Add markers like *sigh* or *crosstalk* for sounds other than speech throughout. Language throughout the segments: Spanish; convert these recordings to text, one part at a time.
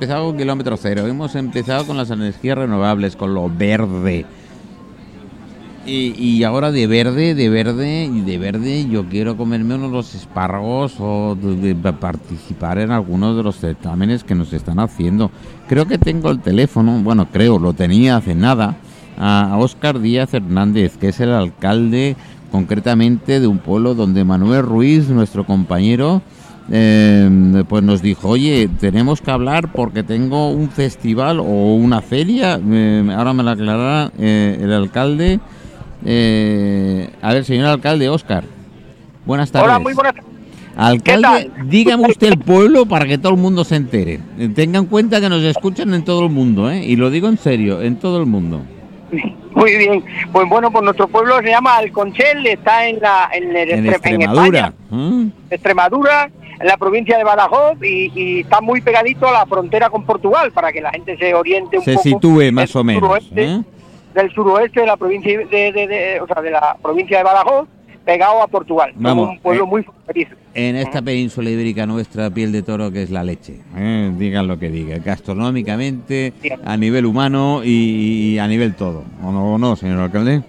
empezado con kilómetro cero, hemos empezado con las energías renovables, con lo verde. Y, y ahora de verde, de verde y de verde yo quiero comerme uno de los espárragos o de- de participar en algunos de los certámenes que nos están haciendo. Creo que tengo el teléfono, bueno, creo, lo tenía hace nada, a Óscar Díaz Hernández, que es el alcalde concretamente de un pueblo donde Manuel Ruiz, nuestro compañero, eh, pues nos dijo, oye, tenemos que hablar porque tengo un festival o una feria, eh, ahora me lo aclarará eh, el alcalde. Eh, a ver, señor alcalde, Óscar, buenas tardes. Hola, muy buenas Alcalde, ¿Qué dígame usted el pueblo para que todo el mundo se entere. Eh, Tenga en cuenta que nos escuchan en todo el mundo, ¿eh? Y lo digo en serio, en todo el mundo. Muy bien. Pues bueno, pues nuestro pueblo se llama Alconchel, está en la en, el En Estre- Extremadura. España, ¿eh? Extremadura, en la provincia de Badajoz y, y está muy pegadito a la frontera con Portugal para que la gente se oriente un Se poco. sitúe más o menos. suroeste- ¿eh? Del suroeste de la provincia de, de- de- o sea, de la provincia de Badajoz, pegado a Portugal. Vamos, un pueblo eh, muy fronterizo. En esta península ibérica nuestra, piel de toro que es la leche. ¿eh? Digan lo que digan. Gastronómicamente, a nivel humano y, y a nivel todo. ¿O no, o no señor alcalde?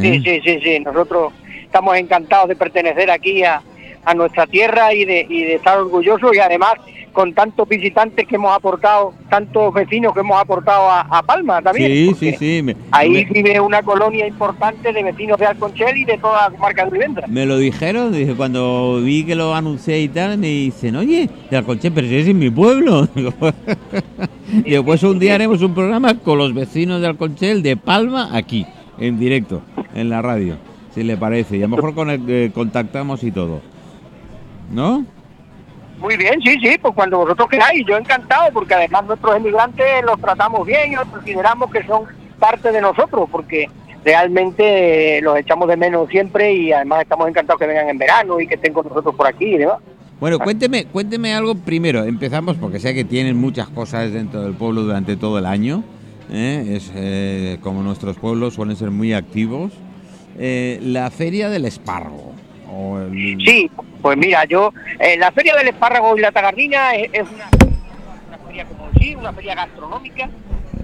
Sí, sí, sí, sí. Nosotros estamos encantados de pertenecer aquí a, a nuestra tierra y de, y de estar orgullosos y además con tantos visitantes que hemos aportado, tantos vecinos que hemos aportado a, a Palma también. Sí, sí, sí. Me, Ahí me- vive una colonia importante de vecinos de Alconchel y de toda la comarca de Vivendra. Me lo dijeron, dije, cuando vi que lo anuncié y tal, me dicen, oye, de Alconchel, pero si es en mi pueblo. *laughs* Digo, pues un día haremos un programa con los vecinos de Alconchel, de Palma, aquí, en directo, en la radio, si le parece. Y a lo mejor con el- eh, contactamos y todo. ¿No? Muy bien, sí, sí, pues cuando vosotros queráis, yo encantado, porque además nuestros emigrantes los tratamos bien y los consideramos que son parte de nosotros, porque realmente los echamos de menos siempre y además estamos encantados que vengan en verano y que estén con nosotros por aquí y demás. Bueno, cuénteme, cuénteme algo primero. Empezamos porque sé que tienen muchas cosas dentro del pueblo durante todo el año. ¿eh? Es eh, como nuestros pueblos suelen ser muy activos. Eh, la feria del espárrago. o el- Sí, pues mira, yo, eh, la Feria del Espárrago y la Tagardina es, una, feria como sí, una feria gastronómica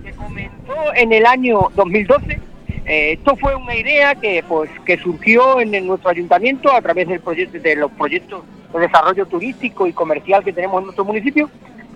que comenzó en el año 2012. Eh, esto fue una idea que pues que surgió en, nuestro ayuntamiento a través del proyecto de los proyectos de desarrollo turístico y comercial que tenemos en nuestro municipio.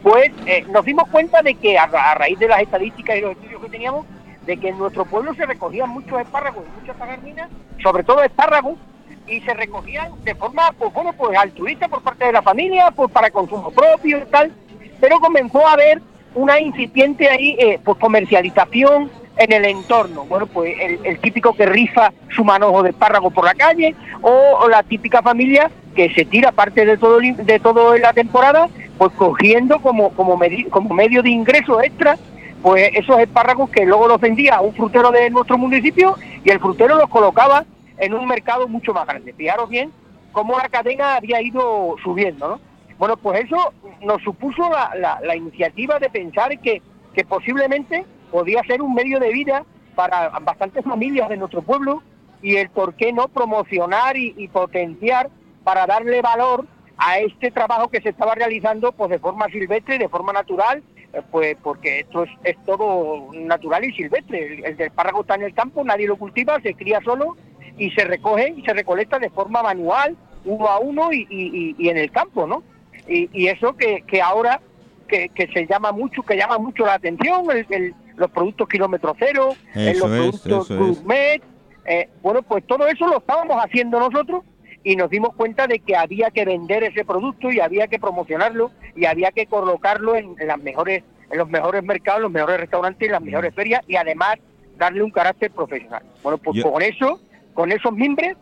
Pues eh, nos dimos cuenta de que a raíz de las estadísticas y los estudios que teníamos, de que en nuestro pueblo se recogían muchos espárragos y muchas tagarninas, sobre todo espárragos, y se recogían de forma, pues bueno, pues altruista por parte de la familia, pues para consumo propio y tal, pero comenzó a haber una incipiente ahí, eh, pues comercialización en el entorno. Bueno, pues el, típico que rifa su manojo de espárrago por la calle, o, la típica familia que se tira parte de todo de todo la temporada, pues cogiendo como como, medi- como medio de ingreso extra pues esos espárragos que luego los vendía un frutero de nuestro municipio y el frutero los colocaba en un mercado mucho más grande. Fijaros bien cómo la cadena había ido subiendo, ¿no? Bueno, pues eso nos supuso la, la- la iniciativa de pensar que, que posiblemente podía ser un medio de vida para bastantes familias de nuestro pueblo y el por qué no promocionar y, potenciar para darle valor a este trabajo que se estaba realizando pues de forma silvestre, de forma natural, eh, pues porque esto es, es todo natural y silvestre. El, el del espárrago está en el campo, nadie lo cultiva, se cría solo y se recoge y se recolecta de forma manual, uno a uno y, y- en el campo, ¿no? Y, y eso que, que ahora que, que se llama mucho, que llama mucho la atención, el- el- los productos kilómetro cero, los es, productos gourmet, eh, bueno, pues todo eso lo estábamos haciendo nosotros y nos dimos cuenta de que había que vender ese producto y había que promocionarlo y había que colocarlo en, en las mejores en los mejores mercados, los mejores restaurantes y las mejores ferias y además darle un carácter profesional. Bueno, pues Yo- con eso, con esos mimbres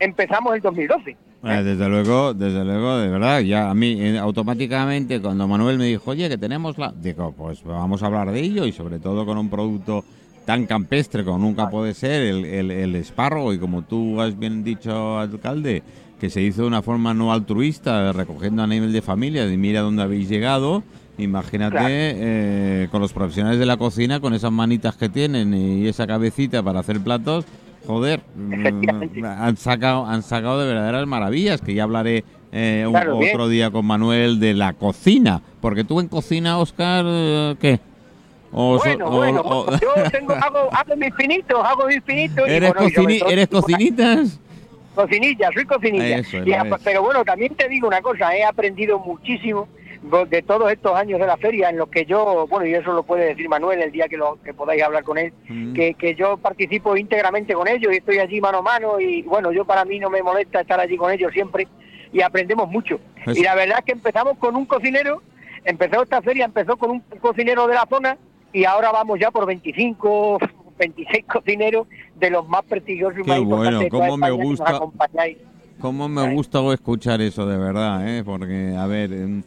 empezamos el 2012. Eh, desde luego, desde luego, de verdad, ya a mí eh, automáticamente cuando Manuel me dijo, oye, que tenemos la... Digo, pues vamos a hablar de ello y sobre todo con un producto tan campestre como nunca puede ser el, el, el espárrago y como tú has bien dicho, alcalde, que se hizo de una forma no altruista, recogiendo a nivel de familia, de mira dónde habéis llegado, imagínate Claro. eh, con los profesionales de la cocina, con esas manitas que tienen y esa cabecita para hacer platos, joder, mm, han sacado, han sacado de verdaderas maravillas, que ya hablaré eh, Claro, otro día con Manuel de la cocina. Porque tú en cocina, Oscar, eh, ¿qué? O so- Bueno, o- bueno, o- yo tengo, hago, hago mis pinitos, hago mis pinitos. y ¿Eres, bueno, y cocini- todo- ¿Eres cocinitas? Cocinilla, soy cocinilla. Eso, Y pero bueno, también te digo una cosa, he aprendido muchísimo de todos estos años de la feria en los que yo, bueno, y eso lo puede decir Manuel el día que, lo, que podáis hablar con él, Mm. que, que yo participo íntegramente con ellos y estoy allí mano a mano y bueno, yo para mí no me molesta estar allí con ellos siempre y aprendemos mucho. Pues- Y la verdad es que empezamos con un cocinero, empezó esta feria, empezó con un cocinero de la zona y ahora vamos ya por 25, 26 cocineros de los más prestigiosos y más bueno, importantes cómo me España que nos gusta. acompañáis. ¿Cómo me gusta escuchar eso de verdad, eh? Porque, a ver, em,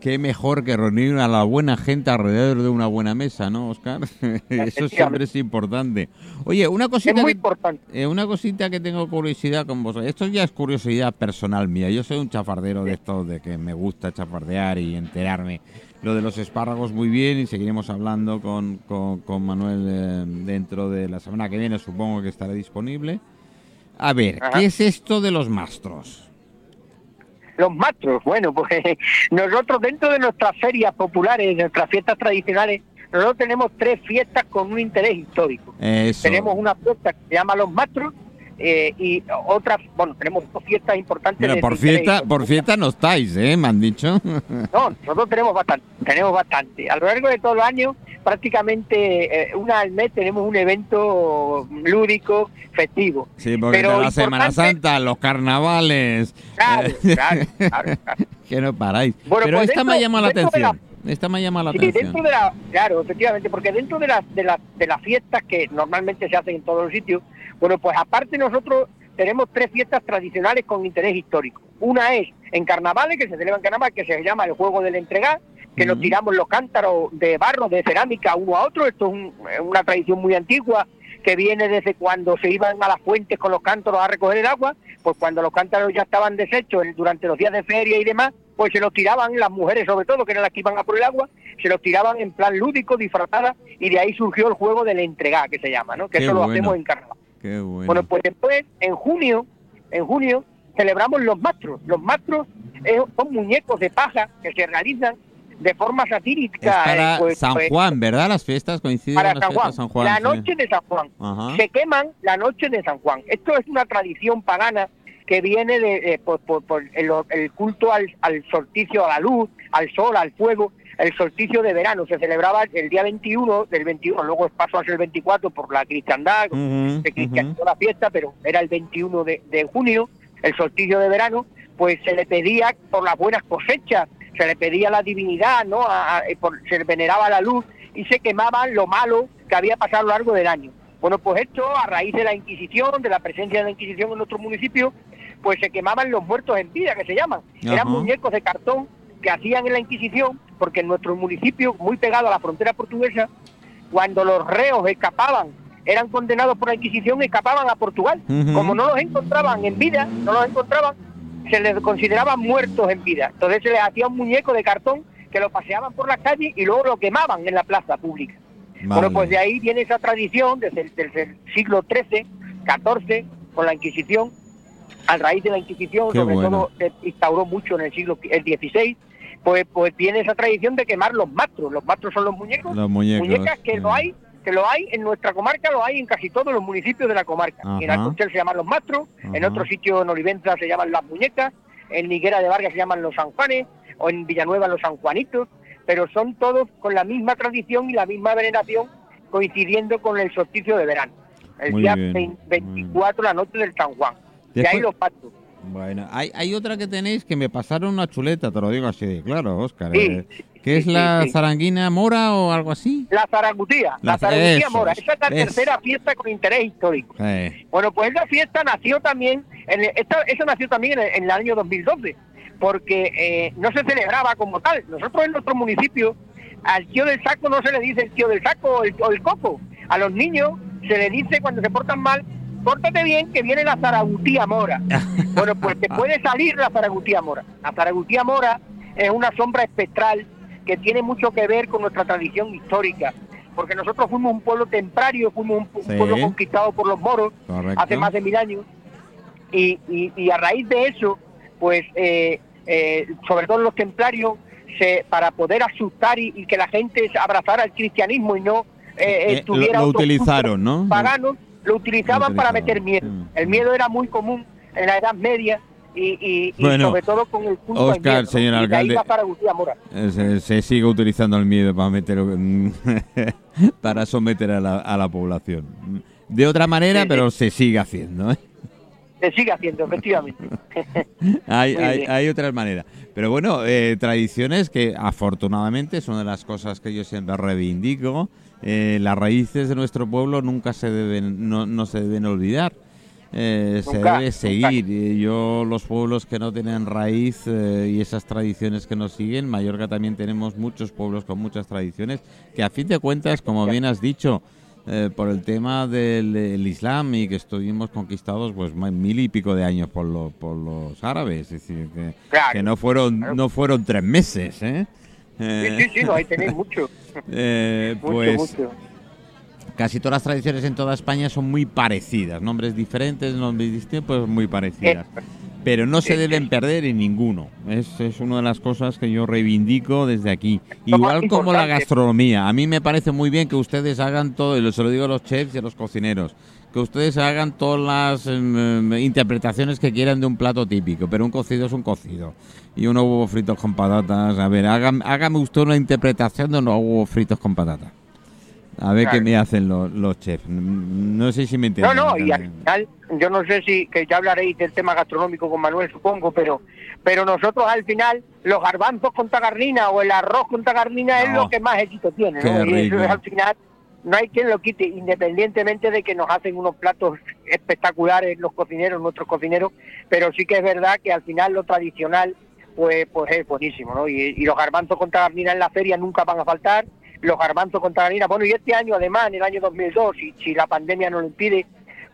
qué mejor que reunir a la buena gente alrededor de una buena mesa, ¿no, Oscar? *laughs* eso siempre es importante. Oye, una Es cosita muy que, importante. eh, una cosita que tengo curiosidad con vosotros. Esto ya es curiosidad personal mía. Yo soy un chafardero de estos de que me gusta chafardear y enterarme. Lo de los espárragos muy bien y seguiremos hablando con, con, con Manuel eh, dentro de la semana que viene. Supongo que estará disponible. A ver, Ajá. ¿qué es esto de los mastros? Los mastros, bueno, *laughs* pues nosotros dentro de nuestras ferias populares, de nuestras fiestas tradicionales, nosotros tenemos tres fiestas con un interés histórico. Eso. Tenemos una fiesta que se llama Los Mastros eh, y otras, bueno, tenemos dos fiestas importantes. Mira, por fiesta, por fiesta no estáis, ¿eh? Me han dicho. *laughs* No, nosotros tenemos bastante, tenemos bastante. A lo largo de todo el año, prácticamente eh, una al mes tenemos un evento lúdico, festivo. Sí, porque Pero la Semana Santa, los carnavales. Claro, *laughs* claro, claro, claro. *laughs* que no paráis. Bueno, Pero pues esta me llama la- atención. Esta me llama la Sí, atención. dentro de la, claro, efectivamente, porque dentro de las de las de las fiestas que normalmente se hacen en todos los sitios, bueno, pues aparte nosotros tenemos tres fiestas tradicionales con interés histórico. Una es en carnavales, que se celebra en carnaval, que se llama el juego del entregar, que nos tiramos los cántaros de barro, de cerámica, uno a otro. Esto es un- una tradición muy antigua que viene desde cuando se iban a las fuentes con los cántaros a recoger el agua, pues cuando los cántaros ya estaban deshechos durante los días de feria y demás, pues se los tiraban, las mujeres sobre todo, que eran las que iban a por el agua, se los tiraban en plan lúdico, disfrazada, y de ahí surgió el juego del entregar, que se llama, ¿no? Que Qué eso lo bueno. hacemos en carnaval. Qué bueno. Bueno, pues después, en junio, en junio, celebramos los mastros. Los mastros son muñecos de paja que se realizan de forma es satírica. para eh, pues, San pues, Juan, ¿verdad? Las fiestas coinciden para con las San Juan. San Juan. La sí. noche de San Juan. Ajá. Se queman la noche de San Juan. Esto es una tradición pagana que viene de, eh, por, por- por el, el culto al, al solsticio, a la luz, al sol, al fuego, el solsticio de verano. Se celebraba el día 21 del 21, luego pasó a ser el 24 por la cristiandad, Ujú, se cristianizó la fiesta, pero era el 21 de, de junio, el solsticio de verano, pues se le pedía por las buenas cosechas, se le pedía la divinidad, ¿no? A- a- eh, por- se le veneraba la luz y se quemaban lo malo que había pasado a lo largo del año. Bueno, pues esto a raíz de la Inquisición, de la presencia de la Inquisición en nuestro municipio, pues se quemaban los muertos en vida, que se llaman. Ajá. Eran muñecos de cartón que hacían en la Inquisición, porque en nuestro municipio, muy pegado a la frontera portuguesa, cuando los reos escapaban, eran condenados por la Inquisición, escapaban a Portugal. Como no los encontraban en vida, no los encontraban, se les consideraban muertos en vida. Entonces se les hacía un muñeco de cartón que lo paseaban por las calles y luego lo quemaban en la plaza pública. Vale. Bueno, pues de ahí viene esa tradición desde el, desde el siglo XIII, XIV, con la Inquisición. A raíz de la Inquisición, Qué sobre bueno. todo, se instauró mucho en el siglo el XVI, pues, pues viene esa tradición de quemar los mastros. Los mastros son los muñecos, Los muñecos. muñecas que lo hay, que lo hay en nuestra comarca, lo hay en casi todos los municipios de la comarca. Ajá. En Alcochel se llaman los mastros, en Ajá. otros sitios en Olivenza se llaman las muñecas, en Niguera de Vargas se llaman los San Juanes, o en Villanueva los San Juanitos, pero son todos con la misma tradición y la misma veneración, coincidiendo con el solsticio de verano. El Muy día bien, 20 muy 24, la noche del San Juan. De ahí pactos. Bueno, hay, hay otra que tenéis que me pasaron una chuleta, te lo digo así de claro, Óscar. Sí, eh, ¿Qué es sí, la zaranguina mora o algo así? La Zaragutía, la, La- Zaragutía eso, Mora. Esa es la eso. tercera fiesta con interés histórico. Bueno, pues esa fiesta nació también, en el- esta, esa nació también en el, en el año 2012, porque eh, no se celebraba como tal. Nosotros en nuestro municipio, al tío del saco no se le dice el tío del saco o el, o el coco. A los niños se le dice cuando se portan mal, pórtate bien que viene la zaragutía mora. *laughs* bueno, pues te puede salir la zaragutía mora. La zaragutía mora es una sombra espectral que tiene mucho que ver con nuestra tradición histórica. Porque nosotros fuimos un pueblo temprario, fuimos un, un Sí. pueblo conquistado por los moros, correcto. hace más de mil años y, y, y a raíz de eso pues eh, eh, sobre todo los templarios, se, para poder asustar y, que la gente abrazara el cristianismo y no eh, estuviera... Lo, utilizaron, ¿no? Paganos, lo utilizaban para meter miedo. El miedo era muy común en la Edad Media y, sobre todo con el punto Oscar, señor alcalde, eh, se, sigue utilizando el miedo para meter *laughs* para someter a la, a la población. De otra manera, pero se sigue haciendo. ¿eh? Se sigue haciendo, efectivamente. *laughs* hay, *laughs* hay, hay, otras maneras. Pero bueno, eh, tradiciones que afortunadamente son de las cosas que yo siempre reivindico. Las raíces de nuestro pueblo nunca se deben, no, no se deben olvidar. Eh, se debe seguir. Yo, los pueblos que no tienen raíz eh, y esas tradiciones que nos siguen, Mallorca también tenemos muchos pueblos con muchas tradiciones, que a fin de cuentas, como bien has dicho, eh, por el tema del Islam y que estuvimos conquistados pues mil y pico de años por, por los árabes, es decir, que, no fueron no fueron tres meses, ¿eh? Sí, sí, sí, ahí tenéis *laughs* mucho. pues, mucho casi todas las tradiciones en toda España son muy parecidas, nombres diferentes, nombres distintos, pues muy parecidas. Pero no se deben perder en ninguno. Es, es una de las cosas que yo reivindico desde aquí. Igual como la gastronomía. A mí me parece muy bien que ustedes hagan todo, y se lo digo a los chefs y a los cocineros, que ustedes hagan todas las em, interpretaciones que quieran de un plato típico, pero un cocido es un cocido. Y unos huevos fritos con patatas. A ver, hágame, hágame usted una interpretación de unos huevos fritos con patatas. A ver qué me hacen los, los chefs. No sé si me entienden. No, no, y al final, yo no sé si, que ya hablaréis del tema gastronómico con Manuel, supongo, pero pero nosotros al final, los garbanzos con tagarnina o el arroz con tagarnina es lo que más éxito tiene, ¿no? Y eso es al final, no hay quien lo quite, independientemente de que nos hacen unos platos espectaculares los cocineros, nuestros cocineros, pero sí que es verdad que al final lo tradicional, pues, pues es buenísimo, ¿no? Y, y los garbanzos con tagarnina en la feria nunca van a faltar, los garbanzos con tagarnina. Bueno, y este año además, en el año 2002, y si la pandemia no lo impide,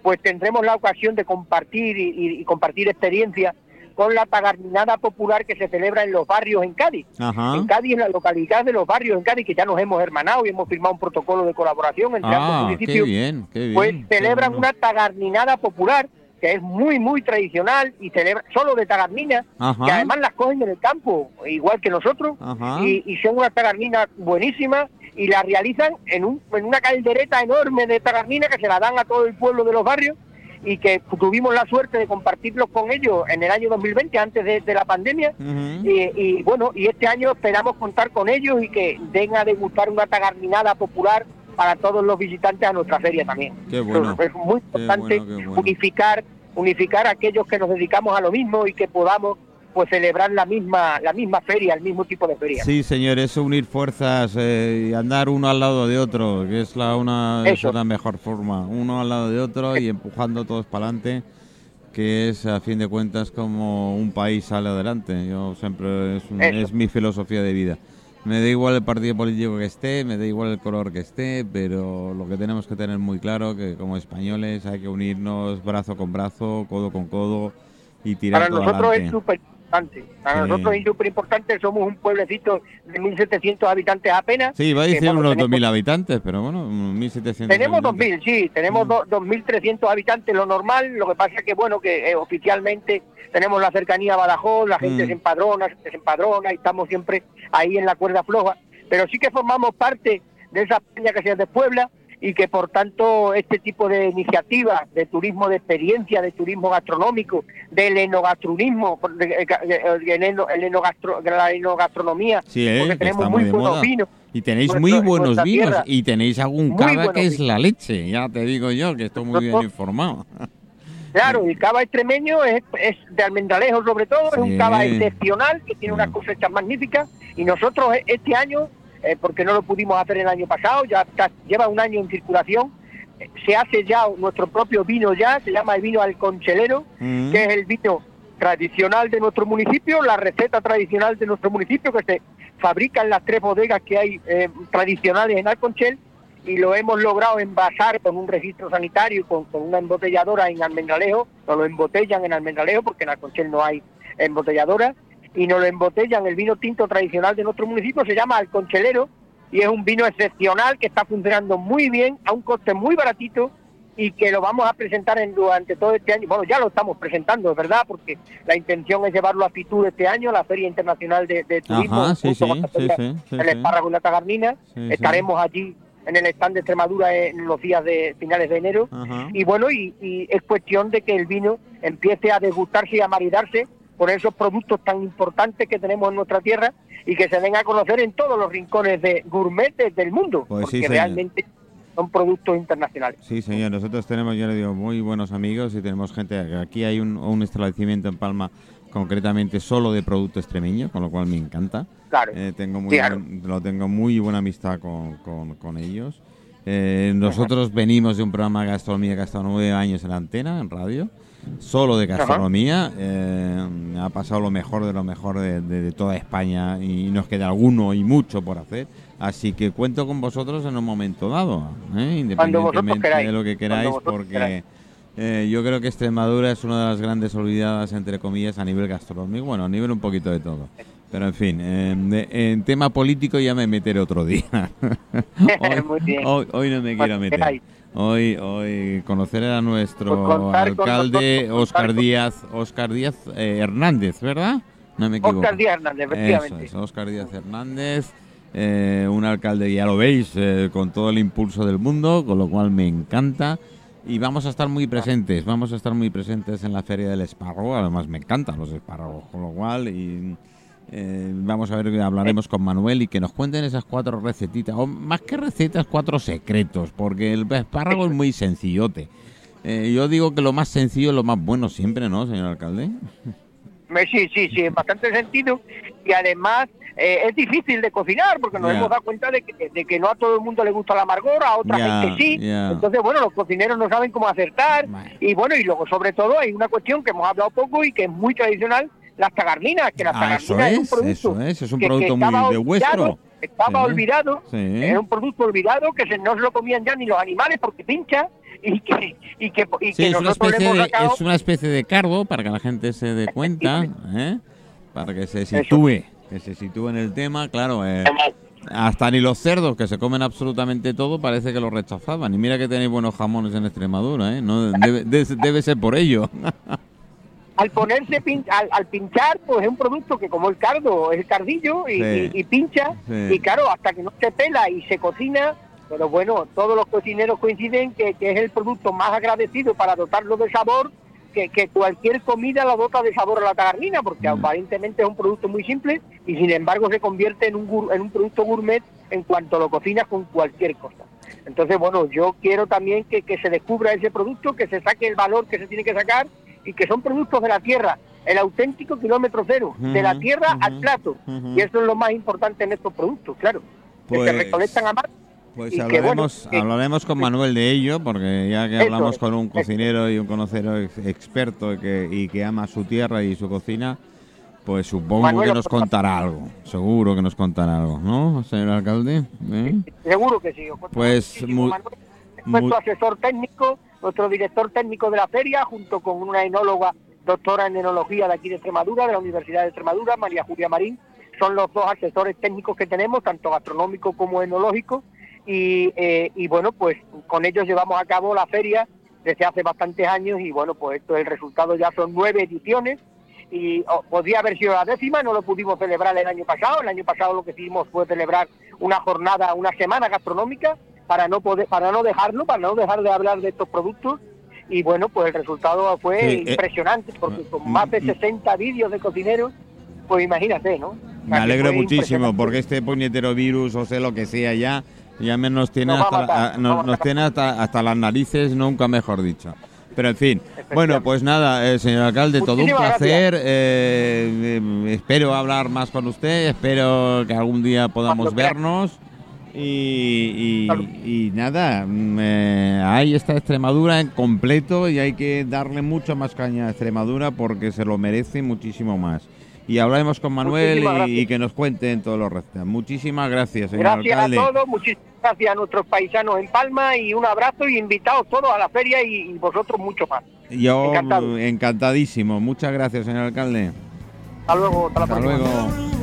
pues tendremos la ocasión de compartir y, compartir experiencias con la tagarninada popular que se celebra en los barrios en Cádiz. En Cádiz, en la localidad de los barrios en Cádiz, que ya nos hemos hermanado y hemos firmado un protocolo de colaboración entre ambos ah, municipios, bien, qué bien, pues celebran una tagarninada popular que es muy, muy tradicional y celebra solo de tagarnina, que además las cogen en el campo, igual que nosotros, y, y, son unas tagarninas buenísimas y la realizan en, un, en una caldereta enorme de tagarnina que se la dan a todo el pueblo de los barrios y que tuvimos la suerte de compartirlos con ellos en el año 2020, antes de, la pandemia. y, bueno, y este año esperamos contar con ellos y que den a degustar una tagarninada popular para todos los visitantes a nuestra feria también. Qué bueno. Es muy importante unificar unificar a aquellos que nos dedicamos a lo mismo y que podamos pues celebrar la misma la misma feria, el mismo tipo de feria. Sí, señor, eso unir fuerzas eh, y andar uno al lado de otro, que es la una es la mejor forma, uno al lado de otro y *laughs* empujando todos para adelante, que es a fin de cuentas como un país sale adelante. Yo siempre es, es mi filosofía de vida. Me da igual el partido político que esté, me da igual el color que esté, pero lo que tenemos que tener muy claro que como españoles hay que unirnos brazo con brazo, codo con codo y tirar Para nosotros es súper para nosotros es súper importante, somos un pueblecito de 1.700 habitantes apenas. Sí, va a decir unos 2.000 habitantes, pero bueno, 1.700. Tenemos 2.000, sí, tenemos 2.300 habitantes, lo normal, lo que pasa es que, bueno, que eh, oficialmente tenemos la cercanía a Badajoz, la gente mm. se empadrona, se empadrona y estamos siempre ahí en la cuerda floja, pero sí que formamos parte de esa peña que se de Puebla, y que por tanto este tipo de iniciativas de turismo de experiencia, de turismo gastronómico, del enogastronismo, de, la enogastronomía, sí, eh, porque tenemos muy, buenos vinos. Y tenéis muy buenos vinos y tenéis algún cava que es la leche, ya te digo yo que estoy muy bien *laughs* informado. Claro, el cava extremeño es, de almendralejo sobre todo, es un cava excepcional que tiene unas cosechas magníficas y nosotros este año eh, porque no lo pudimos hacer el año pasado, ya lleva un año en circulación. Se hace ya nuestro propio vino ya, se llama el vino alconchelero, mm. que es el vino tradicional de nuestro municipio, la receta tradicional de nuestro municipio que se fabrica en las tres bodegas que hay eh, tradicionales en Alconchel y lo hemos logrado envasar con un registro sanitario y con, con, una embotelladora en Almendralejo, nos lo embotellan en Almendralejo porque en Alconchel no hay embotelladora y nos lo embotellan el vino tinto tradicional de nuestro municipio, se llama Alconchelero y es un vino excepcional que está funcionando muy bien a un coste muy baratito y que lo vamos a presentar en, durante todo este año. Bueno, ya lo estamos presentando, es verdad, porque la intención es llevarlo a Fitur este año, la Feria Internacional de, Turismo, Ajá, sí, sí, sí, el espárrago y la tagarnina. Estaremos allí en el stand de Extremadura en los días de finales de enero. Ajá. Y bueno, y, y es cuestión de que el vino empiece a degustarse y a maridarse por esos productos tan importantes que tenemos en nuestra tierra y que se den a conocer en todos los rincones de gourmetes del mundo, Pues porque realmente son productos internacionales. Sí, señor. Nosotros tenemos, yo le digo, muy buenos amigos y tenemos gente. Aquí hay un, un establecimiento en Palma, concretamente solo de producto extremeño, con lo cual me encanta. Claro. Eh, tengo muy Claro. buen- lo tengo muy buena amistad con, con- con ellos. Eh, nosotros venimos de un programa de gastronomía que ha estado nueve años en la antena, en radio, solo de gastronomía. Eh, ha pasado lo mejor de lo mejor de, de- de toda España y nos queda alguno y mucho por hacer. Así que cuento con vosotros en un momento dado, ¿eh? Independientemente queráis, de lo que queráis, porque queráis. eh, yo creo que Extremadura es una de las grandes olvidadas, entre comillas, a nivel gastronómico, bueno, a nivel un poquito de todo. Pero en fin, eh, de- en tema político ya me meteré otro día. hoy, *laughs* *laughs* Muy bien. hoy- hoy no me quiero meter. Hoy, hoy conocer a nuestro Pues con alcalde Oscar con- Díaz, Oscar Díaz eh, Hernández, ¿verdad? No me equivoco. Oscar Díaz Hernández, Eso efectivamente. es, Óscar Díaz Hernández, eh, un alcalde, ya lo veis, eh, con todo el impulso del mundo, con lo cual me encanta. Y vamos a estar muy presentes, vamos a estar muy presentes en la Feria del Espárrago, además me encantan los espárragos, con lo cual y, eh, vamos a ver, hablaremos con Manuel y que nos cuenten esas cuatro recetitas, o más que recetas, cuatro secretos, porque el espárrago es muy sencillote. Eh, yo digo que lo más sencillo es lo más bueno siempre, ¿no, señor alcalde? Me- Sí, sí, sí, en bastante sentido. Y además eh, es difícil de cocinar porque nos hemos dado cuenta de que, de que no a todo el mundo le gusta la amargor, a otra Ya, gente sí. Entonces, bueno, los cocineros no saben cómo acertar. Y bueno, y luego sobre todo hay una cuestión que hemos hablado poco y que es muy tradicional, las tagarninas, que las Ah, tagarninas es, un producto eso es, es un que- que producto muy de vuestro. Estaba Sí. olvidado, Sí. era un producto olvidado que se, no se lo comían ya ni los animales porque pincha y que, y que, y Sí, que es una, especie hemos de, es una especie de cardo para que la gente se dé cuenta, *laughs* ¿eh? para que se sitúe, que se sitúe en el tema, claro. eh, hasta ni los cerdos que se comen absolutamente todo parece que lo rechazaban. Y mira que tenéis buenos jamones en Extremadura, ¿eh? No, debe, de- debe ser por ello. *laughs* al ponerse pin- al, al pinchar pues es un producto que como el cardo es el cardillo y, Sí. y- y pincha Sí. y claro hasta que no se pela y se cocina pero bueno todos los cocineros coinciden que, que es el producto más agradecido para dotarlo de sabor que, que cualquier comida la dota de sabor a la tagarnina porque Mm. aparentemente es un producto muy simple y sin embargo se convierte en un gur- en un producto gourmet en cuanto lo cocinas con cualquier cosa entonces bueno yo quiero también que, que se descubra ese producto que se saque el valor que se tiene que sacar y que son productos de la tierra, el auténtico kilómetro cero, de la tierra al plato. Y eso es lo más importante en estos productos, claro. que Pues- se recolectan a mar. Pues Y que, hablaremos, bueno, que- hablaremos con Manuel de ello, porque ya que hablamos es, con un cocinero y un conocedor ex- experto y que, y que ama su tierra y su cocina, pues supongo Manuel, que nos contará algo. Seguro que nos contará algo, ¿no, señor alcalde? ¿Eh? Seguro que sí. Pues, mu- mu- nuestro asesor técnico, nuestro director técnico de la feria, junto con una enóloga, doctora en enología de aquí de Extremadura, de la Universidad de Extremadura, María Julia Marín. Son los dos asesores técnicos que tenemos, tanto gastronómico como enológico. Y, eh, bueno, pues con ellos llevamos a cabo la feria desde hace bastantes años y bueno, pues esto el resultado ya son nueve ediciones y oh, podría haber sido la décima, no lo pudimos celebrar el año pasado. El año pasado lo que hicimos fue celebrar una jornada, una semana gastronómica para no poder, para no dejarlo, para no dejar de hablar de estos productos. Y bueno, pues el resultado fue Sí, eh, impresionante, porque con mm, más de mm. 60 vídeos de cocineros, pues imagínate, ¿no? Me alegro muchísimo, porque este puñetero virus, o sea, lo que sea ya, ya me nos tiene Nos hasta, matar, a- nos tiene hasta, hasta las narices, nunca mejor dicho. Pero en fin, bueno, pues nada, eh, señor alcalde, todo un placer. eh, eh, espero hablar más con usted, espero que algún día podamos vernos. Y, y- Claro. y nada, mm, eh, ahí está Extremadura en completo y hay que darle mucha más caña a Extremadura porque se lo merece muchísimo más. Y hablaremos con Manuel y, gracias. y que nos cuenten todo lo resto. Muchísimas gracias, señor Gracias alcalde. a todos, muchísimas gracias a nuestros paisanos en Palma y un abrazo y invitados todos a la feria y, vosotros mucho más. Yo Encantado. encantadísimo. Muchas gracias, señor alcalde. Hasta luego, hasta la Hasta próxima. luego.